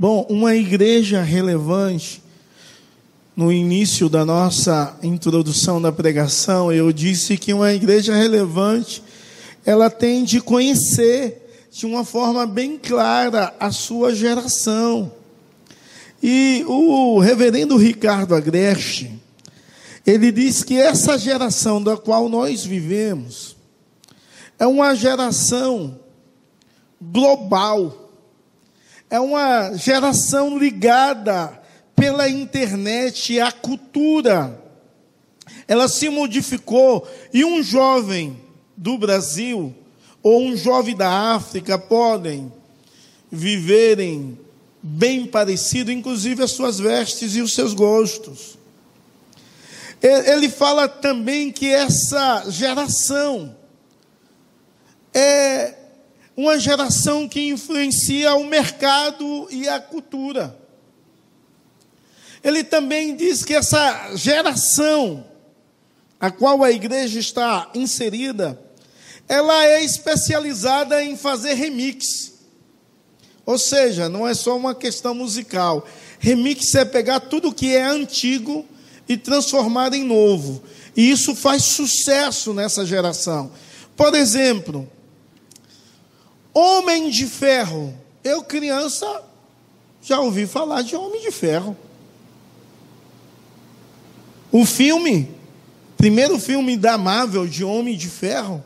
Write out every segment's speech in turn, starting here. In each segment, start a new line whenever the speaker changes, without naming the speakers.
Bom, uma igreja relevante, no início da nossa introdução da pregação, eu disse que uma igreja relevante, ela tem de conhecer de uma forma bem clara a sua geração. E o reverendo Ricardo Agreste, ele diz que essa geração da qual nós vivemos é uma geração global, é uma geração ligada pela internet à cultura. Ela se modificou e um jovem do Brasil ou um jovem da África podem viverem bem parecido, inclusive as suas vestes e os seus gostos. Ele fala também que essa geração é uma geração que influencia o mercado e a cultura. Ele também diz que essa geração a qual a igreja está inserida, ela é especializada em fazer remix. Ou seja, não é só uma questão musical. Remix é pegar tudo que é antigo e transformar em novo. E isso faz sucesso nessa geração. Por exemplo, Homem de Ferro. Eu, criança, já ouvi falar de Homem de Ferro. O filme, primeiro filme da Marvel de Homem de Ferro.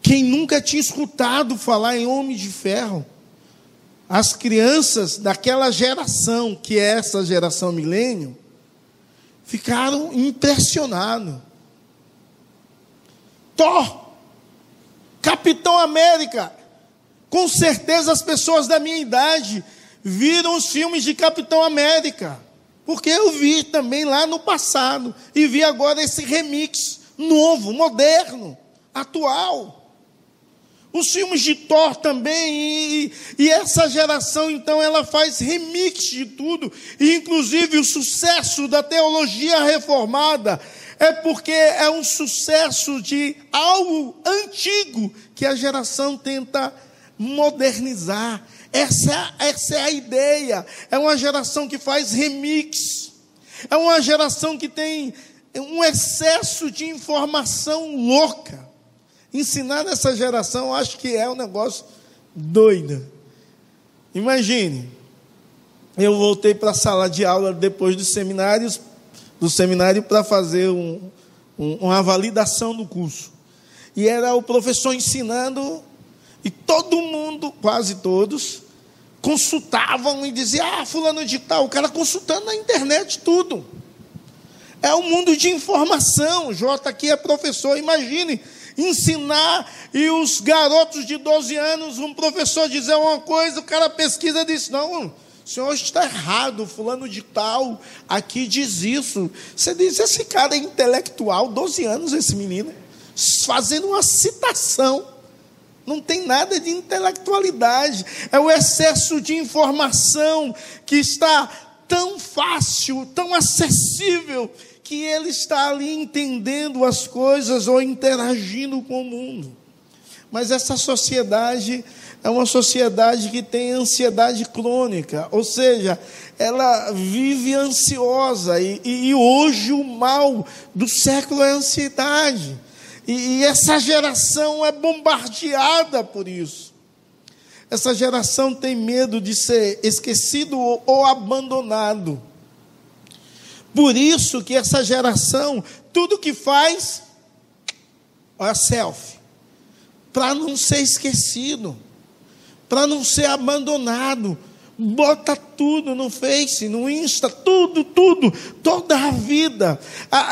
Quem nunca tinha escutado falar em Homem de Ferro? As crianças daquela geração, que é essa geração milênio, ficaram impressionados. Thor, Capitão América, com certeza as pessoas da minha idade viram os filmes de Capitão América, porque eu vi também lá no passado e vi agora esse remix novo, moderno, atual. Os filmes de Thor também, e, e, essa geração, então, ela faz remix de tudo, e inclusive o sucesso da teologia reformada é porque é um sucesso de algo antigo que a geração tenta modernizar. Essa, essa é a ideia. É uma geração que faz remix, é uma geração que tem um excesso de informação louca. Ensinar nessa geração, acho que é um negócio doido. Imagine, eu voltei para a sala de aula depois dos seminários, do seminário para fazer um, um, uma validação do curso. E era o professor ensinando, e todo mundo, quase todos, consultavam e diziam: Ah, fulano de tal, o cara consultando na internet tudo. É um mundo de informação. Jota aqui é professor, imagine ensinar e os garotos de 12 anos, um professor dizer uma coisa, o cara pesquisa diz: não, o senhor está errado, fulano de tal, aqui diz isso. Você diz, esse cara é intelectual, 12 anos esse menino, fazendo uma citação. Não tem nada de intelectualidade, é o excesso de informação que está tão fácil, tão acessível, que ele está ali entendendo as coisas ou interagindo com o mundo. Mas essa sociedade é uma sociedade que tem ansiedade crônica, ou seja, ela vive ansiosa, e, e hoje o mal do século é a ansiedade, e, e essa geração é bombardeada por isso. Essa geração tem medo de ser esquecido ou, ou abandonado. Por isso que essa geração, tudo que faz, olha, selfie, para não ser esquecido, para não ser abandonado, bota tudo no Face, no Insta, tudo, tudo, toda a vida.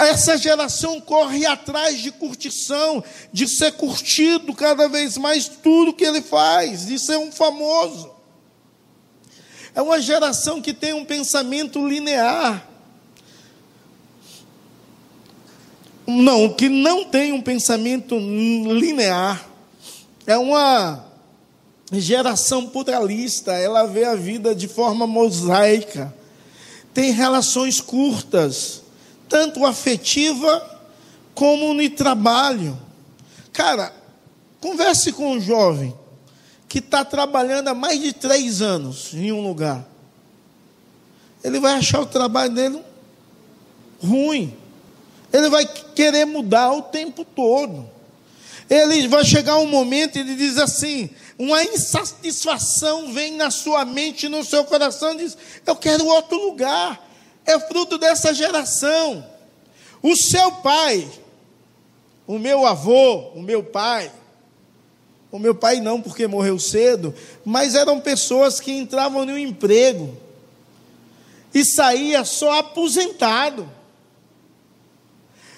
essa geração corre atrás de curtição, de ser curtido cada vez mais tudo que ele faz, de ser um famoso. É uma geração que tem um pensamento linear. não, que não tem um pensamento linear, é uma geração pluralista, ela vê a vida de forma mosaica, tem relações curtas, tanto afetiva como no trabalho. Cara, converse com um jovem que está trabalhando há mais de três anos em um lugar. Ele vai achar o trabalho dele ruim. Ele vai querer mudar o tempo todo. Ele vai chegar um momento e ele diz assim: uma insatisfação vem na sua mente, no seu coração, diz: Eu quero outro lugar. É fruto dessa geração. O seu pai, o meu avô, o meu pai, o meu pai não, porque morreu cedo, mas eram pessoas que entravam no emprego e saía só aposentado.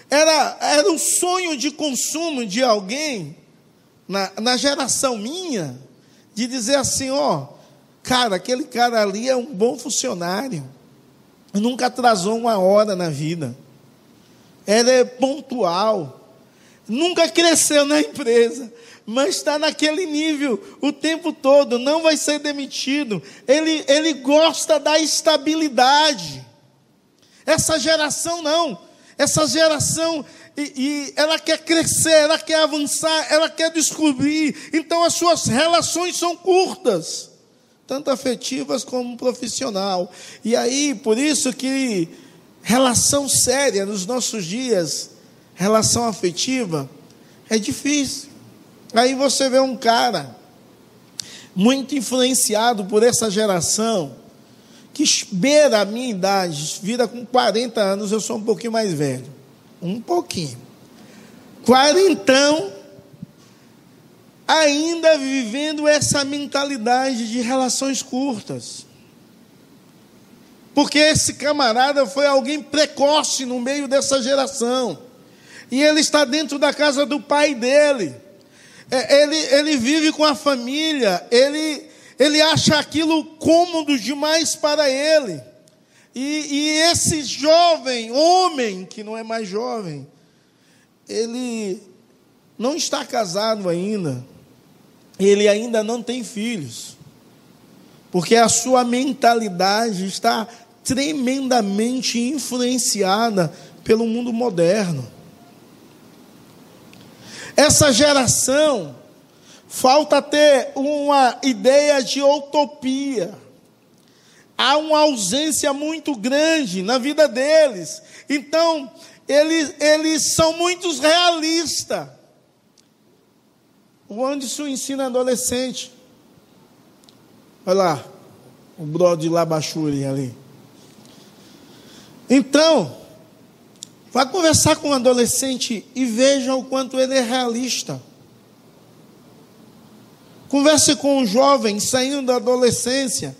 Era, era um sonho de consumo de alguém, na, na geração minha, de dizer assim: ó, cara, aquele cara ali é um bom funcionário, nunca atrasou uma hora na vida, ele é pontual, nunca cresceu na empresa, mas está naquele nível o tempo todo, não vai ser demitido. Ele, ele gosta da estabilidade. Essa geração não. Essa geração, e, e ela quer crescer, ela quer avançar, ela quer descobrir. Então as suas relações são curtas, tanto afetivas como profissional. E aí, por isso que relação séria nos nossos dias, relação afetiva, é difícil. Aí você vê um cara muito influenciado por essa geração, que beira a minha idade, vira com 40 anos, eu sou um pouquinho mais velho. Um pouquinho. Quarentão, ainda vivendo essa mentalidade de relações curtas. Porque esse camarada foi alguém precoce no meio dessa geração. E ele está dentro da casa do pai dele. É, ele, ele vive com a família, ele, ele acha aquilo cômodo demais para ele. E, e esse jovem, homem, que não é mais jovem, ele não está casado ainda, ele ainda não tem filhos, porque a sua mentalidade está tremendamente influenciada pelo mundo moderno. Essa geração falta ter uma ideia de utopia. Há uma ausência muito grande na vida deles. Então, eles, eles são muito realistas. O Anderson ensina adolescente. Olha lá, o brother Labachuri ali. Então, Vá conversar com um adolescente e veja o quanto ele é realista. Converse com um jovem saindo da adolescência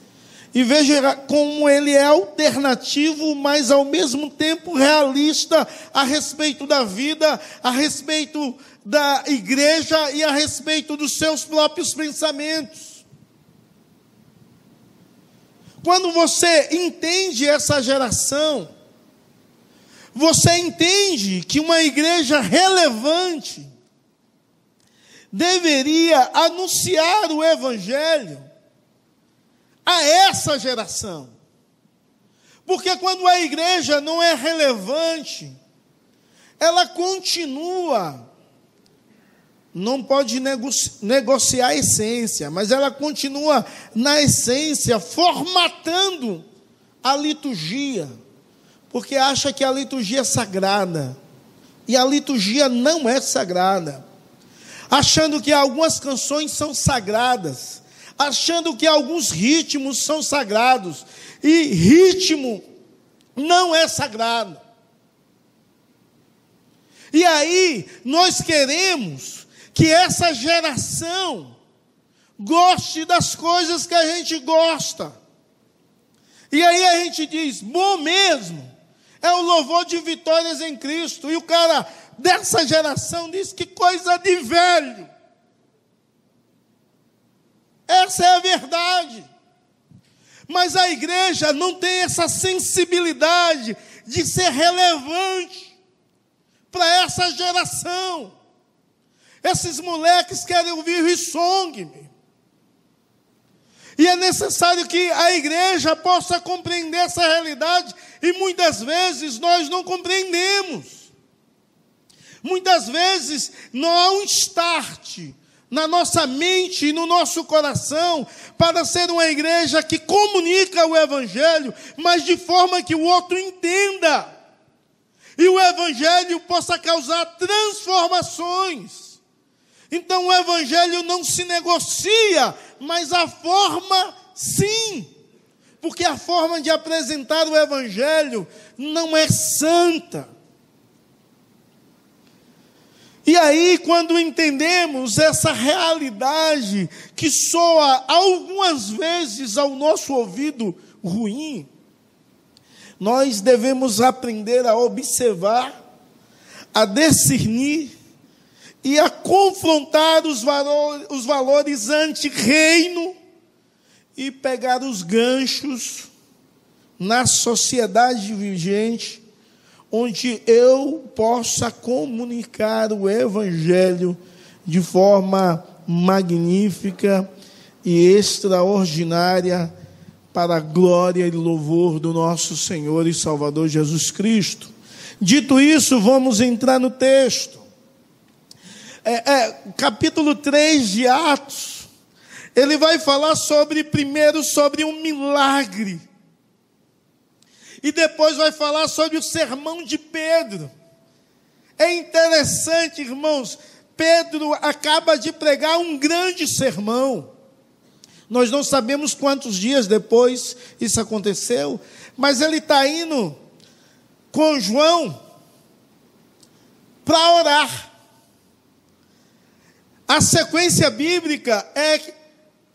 e veja como ele é alternativo, mas ao mesmo tempo realista a respeito da vida, a respeito da igreja e a respeito dos seus próprios pensamentos. Quando você entende essa geração, você entende que uma igreja relevante deveria anunciar o Evangelho a essa geração. Porque quando a igreja não é relevante, ela continua, não pode negociar a essência, mas ela continua na essência, formatando a liturgia porque acha que a liturgia é sagrada. E a liturgia não é sagrada. Achando que algumas canções são sagradas. Achando que alguns ritmos são sagrados. E ritmo não é sagrado. E aí, nós queremos que essa geração goste das coisas que a gente gosta. E aí a gente diz, bom mesmo, é o louvor de vitórias em Cristo. E o cara dessa geração diz: que coisa de velho. Essa é a verdade. Mas a igreja não tem essa sensibilidade de ser relevante para essa geração. Esses moleques querem ouvir song. E é necessário que a igreja possa compreender essa realidade, e muitas vezes nós não compreendemos. Muitas vezes não há um start, na nossa mente e no nosso coração para ser uma igreja que comunica o Evangelho, mas de forma que o outro entenda e o Evangelho possa causar transformações. Então o Evangelho não se negocia, mas a forma sim, porque a forma de apresentar o Evangelho não é santa. E aí, quando entendemos essa realidade que soa algumas vezes ao nosso ouvido ruim, nós devemos aprender a observar, a discernir e a confrontar os valores, os valores anti-reino e pegar os ganchos na sociedade vigente onde eu possa comunicar o Evangelho de forma magnífica e extraordinária para a glória e louvor do nosso Senhor e Salvador Jesus Cristo. Dito isso, vamos entrar no texto. É, é, capítulo 3 de Atos, ele vai falar sobre, primeiro, sobre um milagre e depois vai falar sobre o sermão de Pedro. É interessante, irmãos, Pedro acaba de pregar um grande sermão. Nós não sabemos quantos dias depois isso aconteceu, mas ele está indo com João para orar. A sequência bíblica é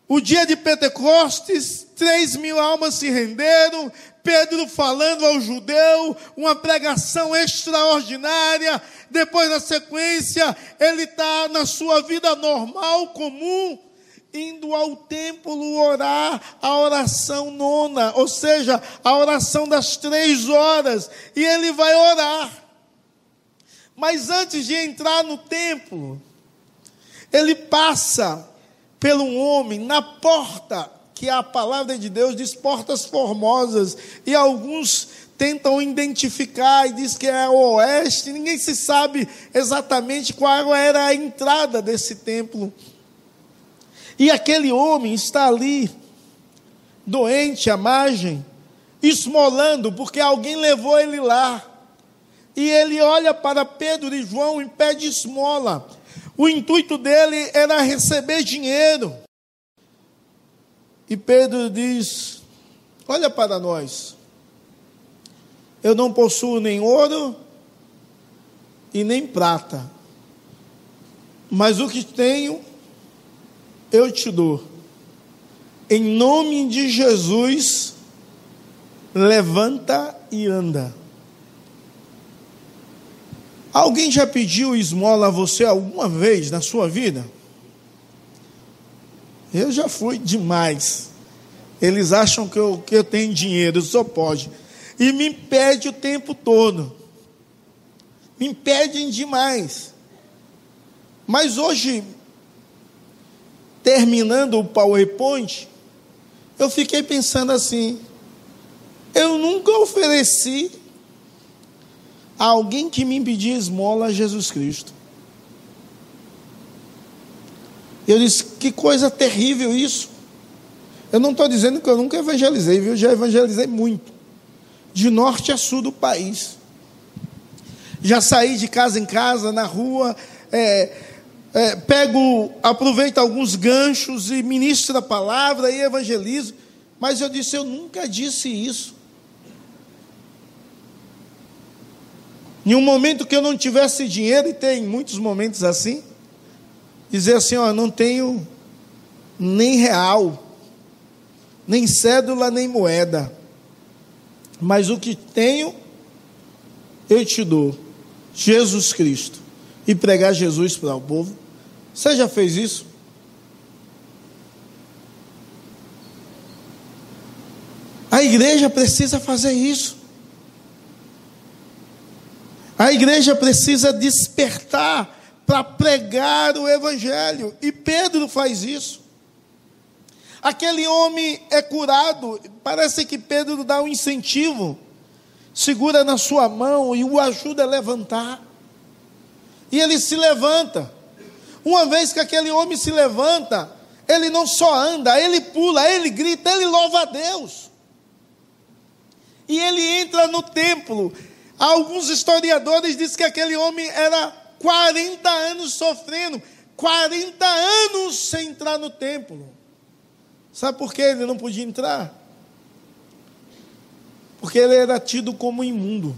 o dia de Pentecostes, três mil almas se renderam, Pedro falando ao judeu, uma pregação extraordinária. Depois, na sequência, ele está na sua vida normal, comum, indo ao templo orar a oração nona, ou seja, a oração das três horas, e ele vai orar. Mas antes de entrar no templo, ele passa pelo homem na porta que a palavra de Deus diz portas formosas, e alguns tentam identificar e diz que é o oeste, ninguém se sabe exatamente qual era a entrada desse templo. E aquele homem está ali, doente à margem, esmolando, porque alguém levou ele lá. E ele olha para Pedro e João e pede esmola. O intuito dele era receber dinheiro. E Pedro diz: Olha para nós, eu não possuo nem ouro e nem prata, mas o que tenho eu te dou. Em nome de Jesus, levanta e anda. Alguém já pediu esmola a você alguma vez na sua vida? Eu já fui demais. Eles acham que eu, que eu tenho dinheiro, só pode. E me impede o tempo todo. Me impedem demais. Mas hoje, terminando o PowerPoint, eu fiquei pensando assim: eu nunca ofereci a alguém que me impedia esmola a Jesus Cristo. Eu disse: que coisa terrível isso. Eu não estou dizendo que eu nunca evangelizei, viu? Já evangelizei muito. De norte a sul do país. Já saí de casa em casa, na rua, é, é, pego, aproveito alguns ganchos e ministro a palavra e evangelizo. Mas eu disse: eu nunca disse isso. Em um momento que eu não tivesse dinheiro, e tem muitos momentos assim, dizer assim: ó, não tenho nem real, nem cédula, nem moeda, mas o que tenho, eu te dou, Jesus Cristo, e pregar Jesus para o povo. Você já fez isso? A igreja precisa fazer isso. A igreja precisa despertar para pregar o Evangelho. E Pedro faz isso. Aquele homem é curado. Parece que Pedro dá um incentivo, segura na sua mão e o ajuda a levantar. E ele se levanta. Uma vez que aquele homem se levanta, ele não só anda, ele pula, ele grita, ele louva a Deus. E ele entra no templo. Alguns historiadores dizem que aquele homem era 40 anos sofrendo, 40 anos sem entrar no templo. Sabe por que ele não podia entrar? Porque ele era tido como imundo.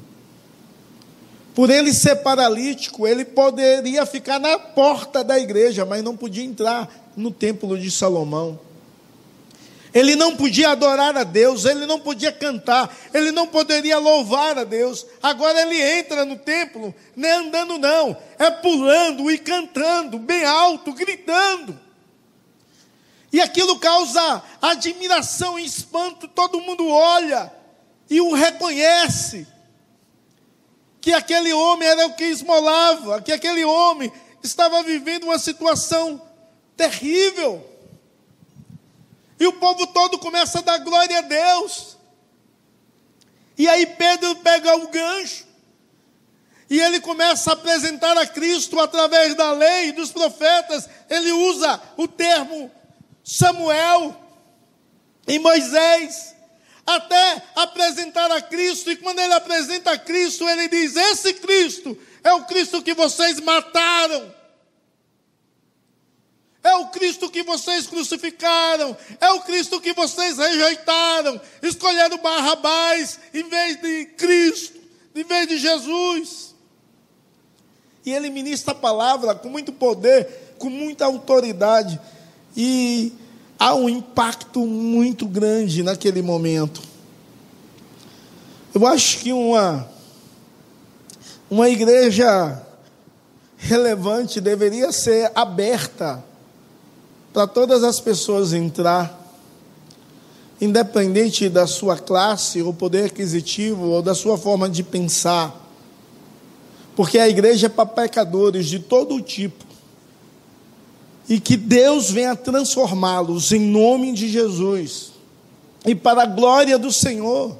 Por ele ser paralítico, ele poderia ficar na porta da igreja, mas não podia entrar no templo de Salomão. Ele não podia adorar a Deus, ele não podia cantar, ele não poderia louvar a Deus. Agora ele entra no templo, é andando, não, é pulando e cantando, bem alto, gritando. E aquilo causa admiração e espanto, todo mundo olha e o reconhece. Que aquele homem era o que esmolava, que aquele homem estava vivendo uma situação terrível. E o povo todo começa a dar glória a Deus. E aí Pedro pega o gancho. E ele começa a apresentar a Cristo através da lei dos profetas. Ele usa o termo Samuel e Moisés até apresentar a Cristo. E quando ele apresenta a Cristo, ele diz: Esse Cristo é o Cristo que vocês mataram. É o Cristo que vocês crucificaram, é o Cristo que vocês rejeitaram, escolheram Barrabás em vez de Cristo, em vez de Jesus. E ele ministra a palavra com muito poder, com muita autoridade, e há um impacto muito grande naquele momento. Eu acho que uma, uma igreja relevante deveria ser aberta para todas as pessoas entrar, independente da sua classe, ou poder aquisitivo, ou da sua forma de pensar. Porque a igreja é para pecadores de todo tipo. E que Deus venha transformá-los em nome de Jesus. E para a glória do Senhor.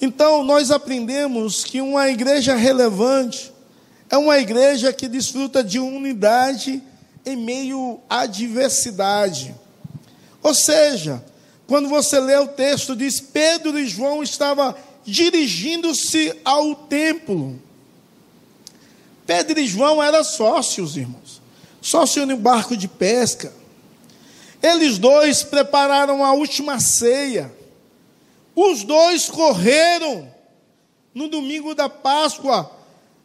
Então, nós aprendemos que uma igreja relevante é uma igreja que desfruta de unidade em meio à diversidade. Ou seja, quando você lê o texto, diz: Pedro e João estavam dirigindo-se ao templo. Pedro e João eram sócios, irmãos, sócios no barco de pesca. Eles dois prepararam a última ceia. Os dois correram no domingo da Páscoa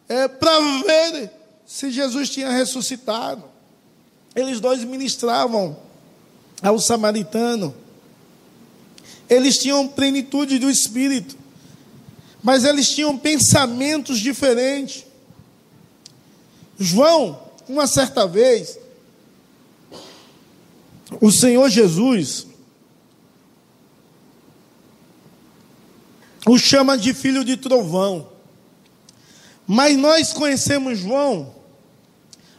é, para ver se Jesus tinha ressuscitado. Eles dois ministravam ao samaritano. Eles tinham plenitude do espírito, mas eles tinham pensamentos diferentes. João, uma certa vez, o Senhor Jesus o chama de filho de trovão. Mas nós conhecemos João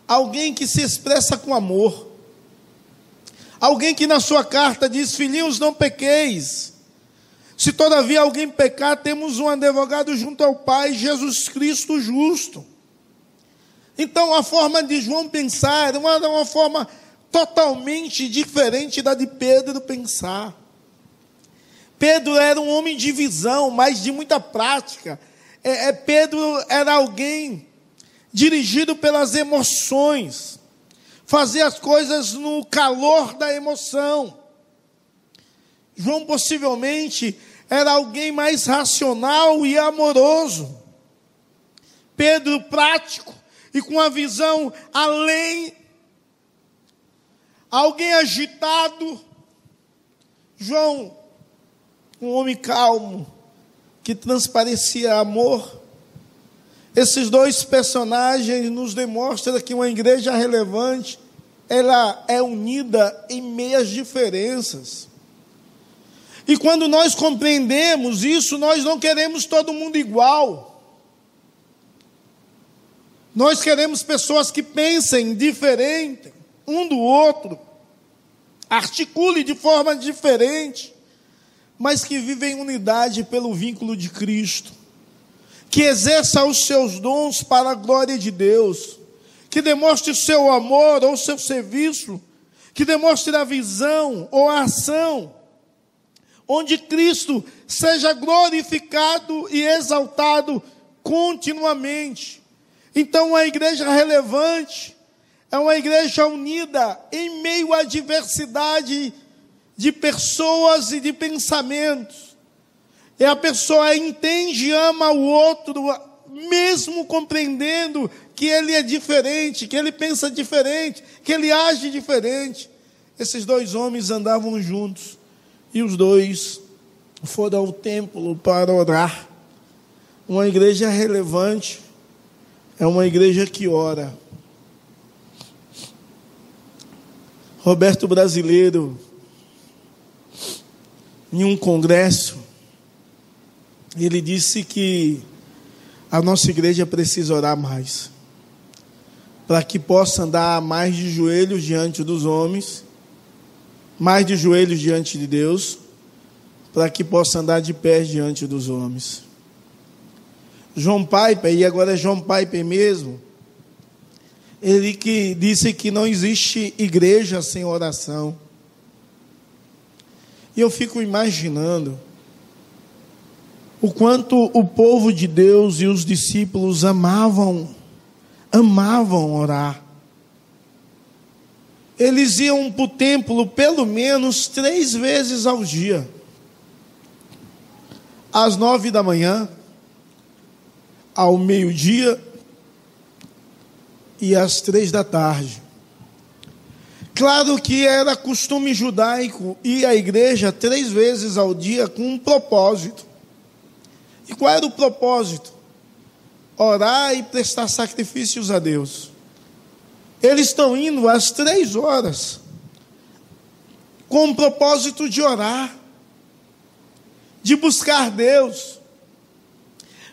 alguém que se expressa com amor, alguém que na sua carta diz: Filhinhos, não pequeis. Se todavia alguém pecar, temos um advogado junto ao Pai, Jesus Cristo justo. Então, a forma de João pensar era uma, uma forma totalmente diferente da de Pedro pensar. Pedro era um homem de visão, mas de muita prática. É, é, Pedro era alguém dirigido pelas emoções, fazer as coisas no calor da emoção. João possivelmente era alguém mais racional e amoroso. Pedro prático e com a visão além. Alguém agitado. João, um homem calmo, que transparecia amor. Esses dois personagens nos demonstram que uma igreja relevante, ela é unida em meias diferenças. E quando nós compreendemos isso, nós não queremos todo mundo igual. Nós queremos pessoas que pensem diferente um do outro, articule de forma diferente, mas que vivem em unidade pelo vínculo de Cristo que exerça os seus dons para a glória de Deus, que demonstre seu amor ou seu serviço, que demonstre a visão ou a ação, onde Cristo seja glorificado e exaltado continuamente. Então, uma igreja relevante é uma igreja unida em meio à diversidade de pessoas e de pensamentos. E a pessoa entende e ama o outro, mesmo compreendendo que ele é diferente, que ele pensa diferente, que ele age diferente. Esses dois homens andavam juntos e os dois foram ao templo para orar. Uma igreja relevante é uma igreja que ora. Roberto Brasileiro, em um congresso, ele disse que a nossa igreja precisa orar mais, para que possa andar mais de joelhos diante dos homens, mais de joelhos diante de Deus, para que possa andar de pés diante dos homens. João Piper, e agora é João Piper mesmo, ele que disse que não existe igreja sem oração. E eu fico imaginando o quanto o povo de Deus e os discípulos amavam, amavam orar. Eles iam para o templo pelo menos três vezes ao dia. Às nove da manhã, ao meio-dia e às três da tarde. Claro que era costume judaico ir à igreja três vezes ao dia com um propósito. E qual era o propósito? Orar e prestar sacrifícios a Deus. Eles estão indo às três horas com o propósito de orar, de buscar Deus,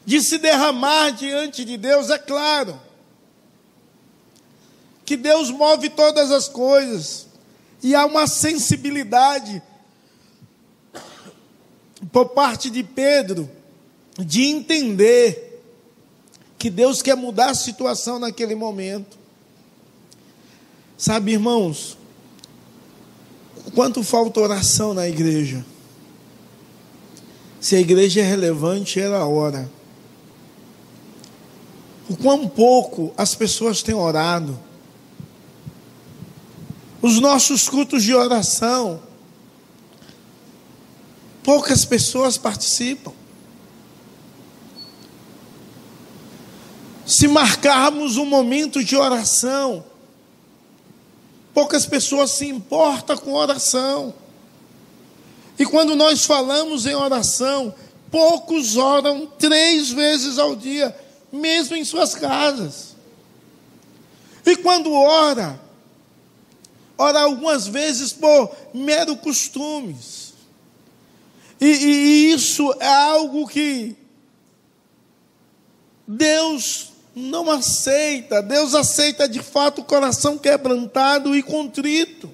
de se derramar diante de Deus, é claro que Deus move todas as coisas, e há uma sensibilidade por parte de Pedro de entender que Deus quer mudar a situação naquele momento. Sabe, irmãos, quanto falta oração na igreja? Se a igreja é relevante, era a hora. O quão pouco as pessoas têm orado os nossos cultos de oração. Poucas pessoas participam. Se marcarmos um momento de oração, poucas pessoas se importam com oração. E quando nós falamos em oração, poucos oram três vezes ao dia, mesmo em suas casas. E quando ora, ora algumas vezes por mero costumes. E, e, e isso é algo que Deus não aceita. Deus aceita de fato o coração quebrantado e contrito.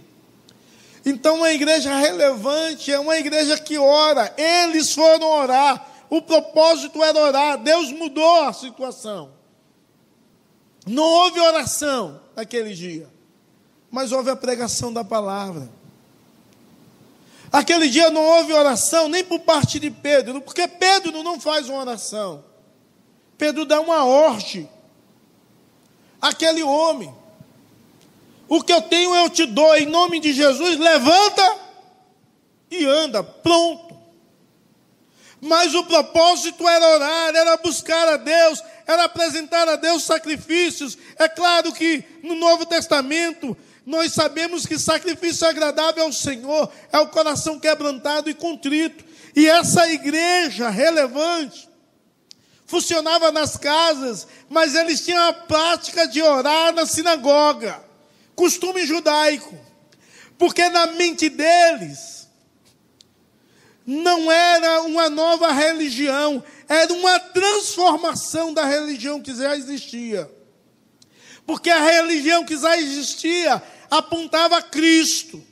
Então, uma igreja relevante é uma igreja que ora. Eles foram orar. O propósito era orar. Deus mudou a situação. Não houve oração naquele dia mas houve a pregação da palavra. Aquele dia não houve oração nem por parte de Pedro, porque Pedro não faz uma oração. Pedro dá uma ordem àquele homem. O que eu tenho eu te dou, em nome de Jesus, levanta e anda, pronto. Mas o propósito era orar, era buscar a Deus, era apresentar a Deus sacrifícios. É claro que no Novo Testamento nós sabemos que sacrifício agradável ao Senhor é o coração quebrantado e contrito. E essa igreja relevante funcionava nas casas, mas eles tinham a prática de orar na sinagoga, costume judaico, porque na mente deles não era uma nova religião, era uma transformação da religião que já existia. Porque a religião que já existia apontava a Cristo.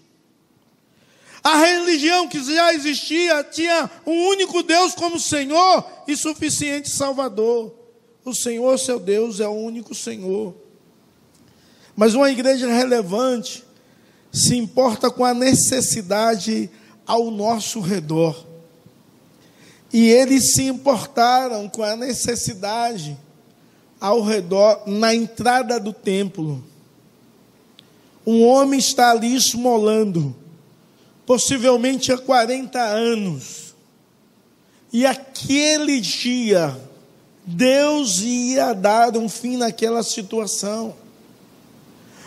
A religião que já existia tinha um único Deus como Senhor e suficiente Salvador. O Senhor, seu Deus, é o único Senhor. Mas uma igreja relevante se importa com a necessidade ao nosso redor. E eles se importaram com a necessidade ao redor, na entrada do templo. Um homem está ali esmolando, possivelmente há 40 anos. E aquele dia, Deus ia dar um fim naquela situação.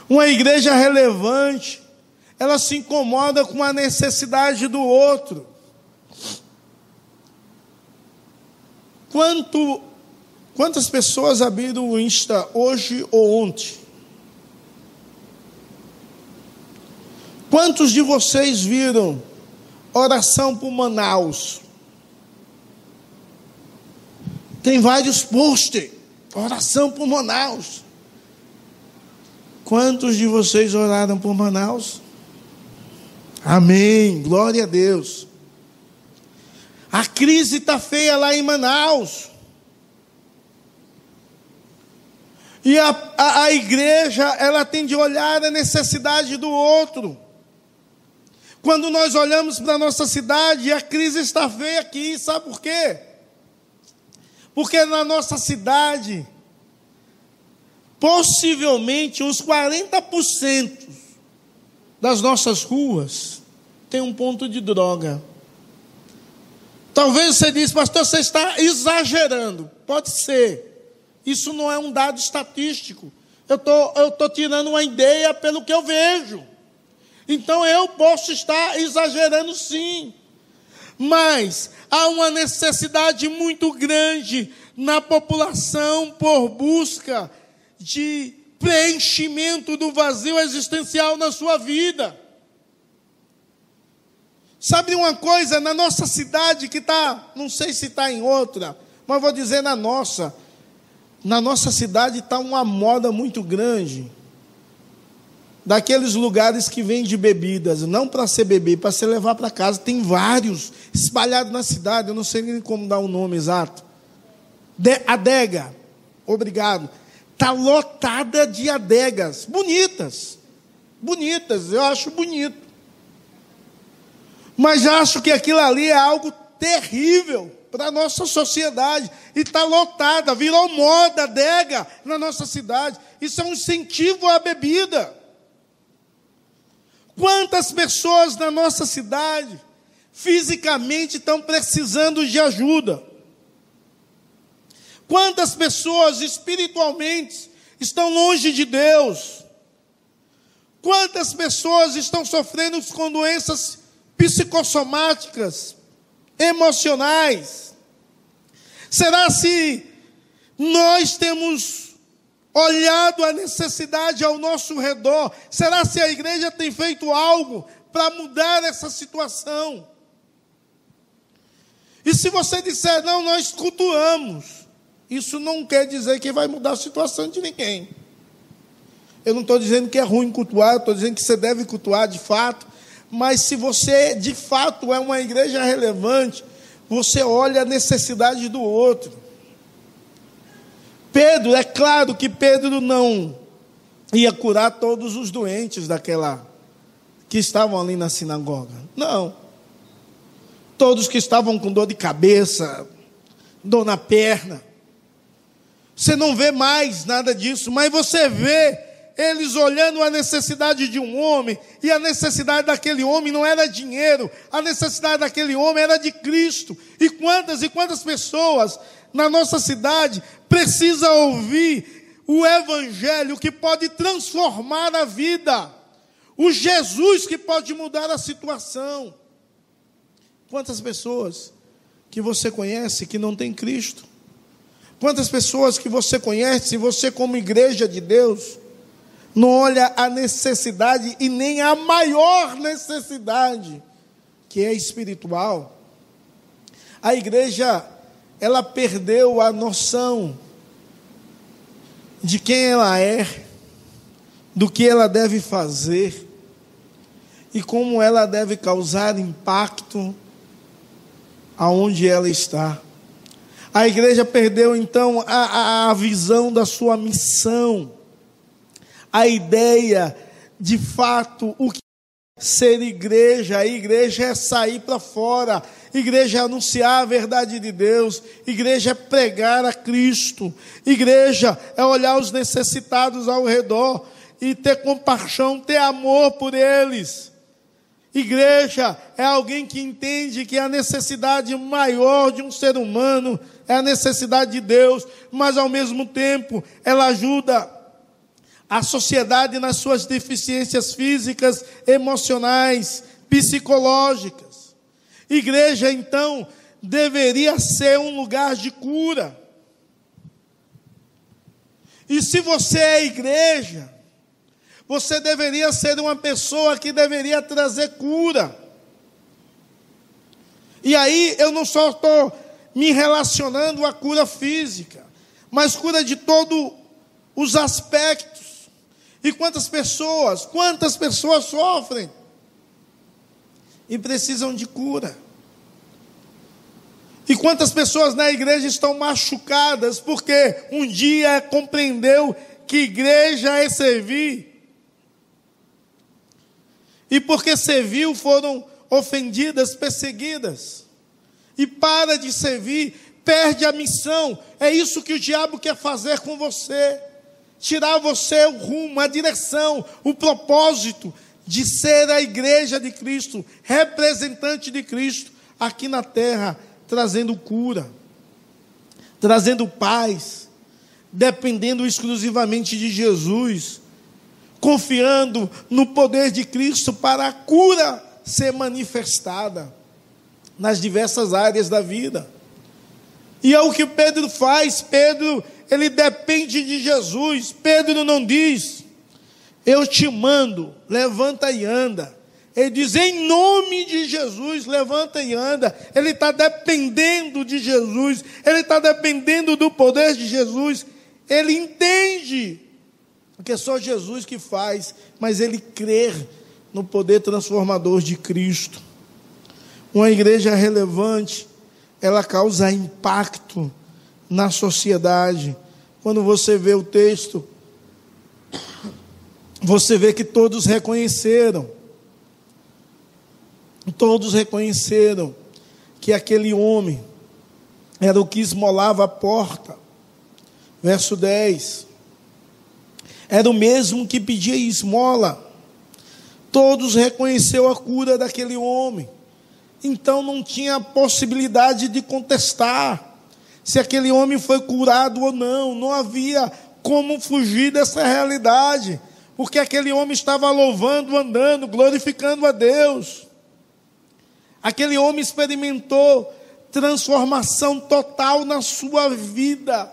Uma igreja relevante, ela se incomoda com a necessidade do outro. Quanto, quantas pessoas abriram o Insta hoje ou ontem? Quantos de vocês viram oração por Manaus? Tem vários posts, oração por Manaus. Quantos de vocês oraram por Manaus? Amém, glória a Deus. A crise está feia lá em Manaus. E a, a, a, igreja, ela tem de olhar a necessidade do outro. Quando nós olhamos para a nossa cidade, a crise está feia aqui, sabe por quê? Porque na nossa cidade, possivelmente uns 40% das nossas ruas tem um ponto de droga. Talvez você diz, pastor, você está exagerando. Pode ser. Isso não é um dado estatístico. Eu tô, estou tô tirando uma ideia pelo que eu vejo. Então eu posso estar exagerando sim. Mas há uma necessidade muito grande na população por busca de preenchimento do vazio existencial na sua vida. Sabe uma coisa, na nossa cidade que está, não sei se está em outra, mas vou dizer na nossa, na nossa cidade está uma moda muito grande daqueles lugares que vendem bebidas, não para ser beber, para se levar para casa. Tem vários espalhados na cidade, eu não sei nem como dar o um nome exato. De, adega, obrigado. Está lotada de adegas, bonitas, bonitas, eu acho bonito. Mas acho que aquilo ali é algo terrível para a nossa sociedade. E está lotada, virou moda, adega na nossa cidade. Isso é um incentivo à bebida. Quantas pessoas na nossa cidade fisicamente estão precisando de ajuda? Quantas pessoas espiritualmente estão longe de Deus? Quantas pessoas estão sofrendo com doenças psicossomáticas, emocionais? Será se nós temos olhado a necessidade ao nosso redor. Será se a igreja tem feito algo para mudar essa situação? E se você disser, não, nós cultuamos, isso não quer dizer que vai mudar a situação de ninguém. Eu não estou dizendo que é ruim cultuar, estou dizendo que você deve cultuar de fato, mas se você de fato é uma igreja relevante, você olha a necessidade do outro. Pedro, é claro que Pedro não ia curar todos os doentes daquela que estavam ali na sinagoga. Não. Todos que estavam com dor de cabeça, dor na perna. Você não vê mais nada disso, mas você vê eles olhando a necessidade de um homem, e a necessidade daquele homem não era dinheiro, a necessidade daquele homem era de Cristo. E quantas e quantas pessoas na nossa cidade precisa ouvir o Evangelho que pode transformar a vida, o Jesus que pode mudar a situação. Quantas pessoas que você conhece que não tem Cristo? Quantas pessoas que você conhece, você como igreja de Deus, não olha a necessidade e nem a maior necessidade, que é espiritual? A igreja ela perdeu a noção de quem ela é, do que ela deve fazer e como ela deve causar impacto aonde ela está. A igreja perdeu então a, a, visão da sua missão, a ideia de fato o que ser igreja. A igreja é sair para fora, igreja é anunciar a verdade de Deus, igreja é pregar a Cristo, igreja é olhar os necessitados ao redor e ter compaixão, ter amor por eles. Igreja é alguém que entende que a necessidade maior de um ser humano é a necessidade de Deus, mas ao mesmo tempo ela ajuda a sociedade nas suas deficiências físicas, emocionais, psicológicas. Igreja, então, deveria ser um lugar de cura. E se você é igreja, você deveria ser uma pessoa que deveria trazer cura. E aí eu não só estou me relacionando à cura física, mas cura de todos os aspectos. E quantas pessoas, quantas pessoas sofrem e precisam de cura. E quantas pessoas na igreja estão machucadas porque um dia compreendeu que igreja é servir. E porque serviu foram ofendidas, perseguidas. E para de servir, perde a missão. É isso que o diabo quer fazer com você tirar você o rumo, a direção, o propósito de ser a igreja de Cristo, representante de Cristo aqui na terra, trazendo cura, trazendo paz, dependendo exclusivamente de Jesus, confiando no poder de Cristo para a cura ser manifestada nas diversas áreas da vida. E é o que Pedro faz. Pedro ele depende de Jesus. Pedro não diz, eu te mando, levanta e anda. Ele diz, em nome de Jesus, levanta e anda. Ele está dependendo de Jesus, ele está dependendo do poder de Jesus. Ele entende que é só Jesus que faz, mas ele crê no poder transformador de Cristo. Uma igreja relevante, ela causa impacto na sociedade. Quando você vê o texto, você vê que todos reconheceram, todos reconheceram que aquele homem era o que esmolava a porta. Verso 10. Era o mesmo que pedia esmola. Todos reconheceu a cura daquele homem. Então não tinha possibilidade de contestar se aquele homem foi curado ou não. Não havia como fugir dessa realidade, porque aquele homem estava louvando, andando, glorificando a Deus. Aquele homem experimentou transformação total na sua vida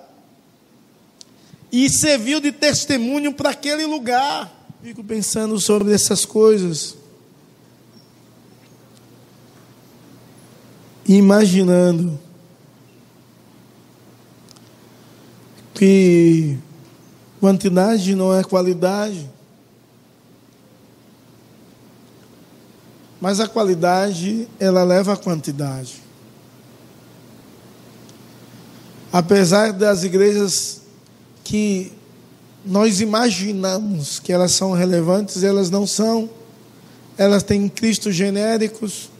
e serviu de testemunho para aquele lugar. Fico pensando sobre essas coisas. Imaginando que quantidade não é qualidade, mas a qualidade ela leva a quantidade. Apesar das igrejas que nós imaginamos que elas são relevantes, elas não são. Elas têm Cristo genéricos,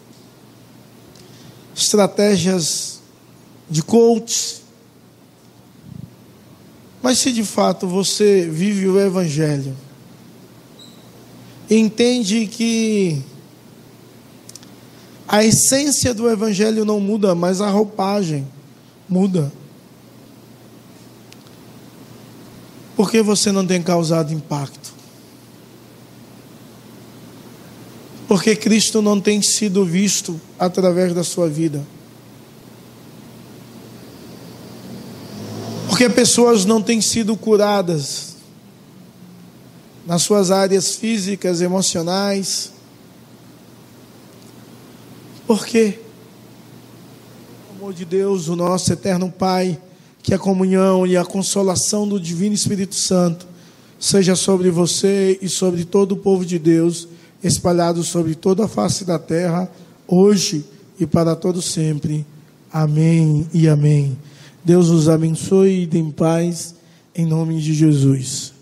estratégias de coaches, mas se de fato você vive o Evangelho, entende que a essência do Evangelho não muda, mas a roupagem muda. Por que você não tem causado impacto? Porque Cristo não tem sido visto através da sua vida. Porque pessoas não têm sido curadas nas suas áreas físicas, emocionais. Por quê? O amor de Deus, o nosso eterno Pai, que a comunhão e a consolação do Divino Espírito Santo seja sobre você e sobre todo o povo de Deus, espalhado sobre toda a face da terra, hoje e para todo sempre. Amém e amém. Deus os abençoe e dê paz, em nome de Jesus.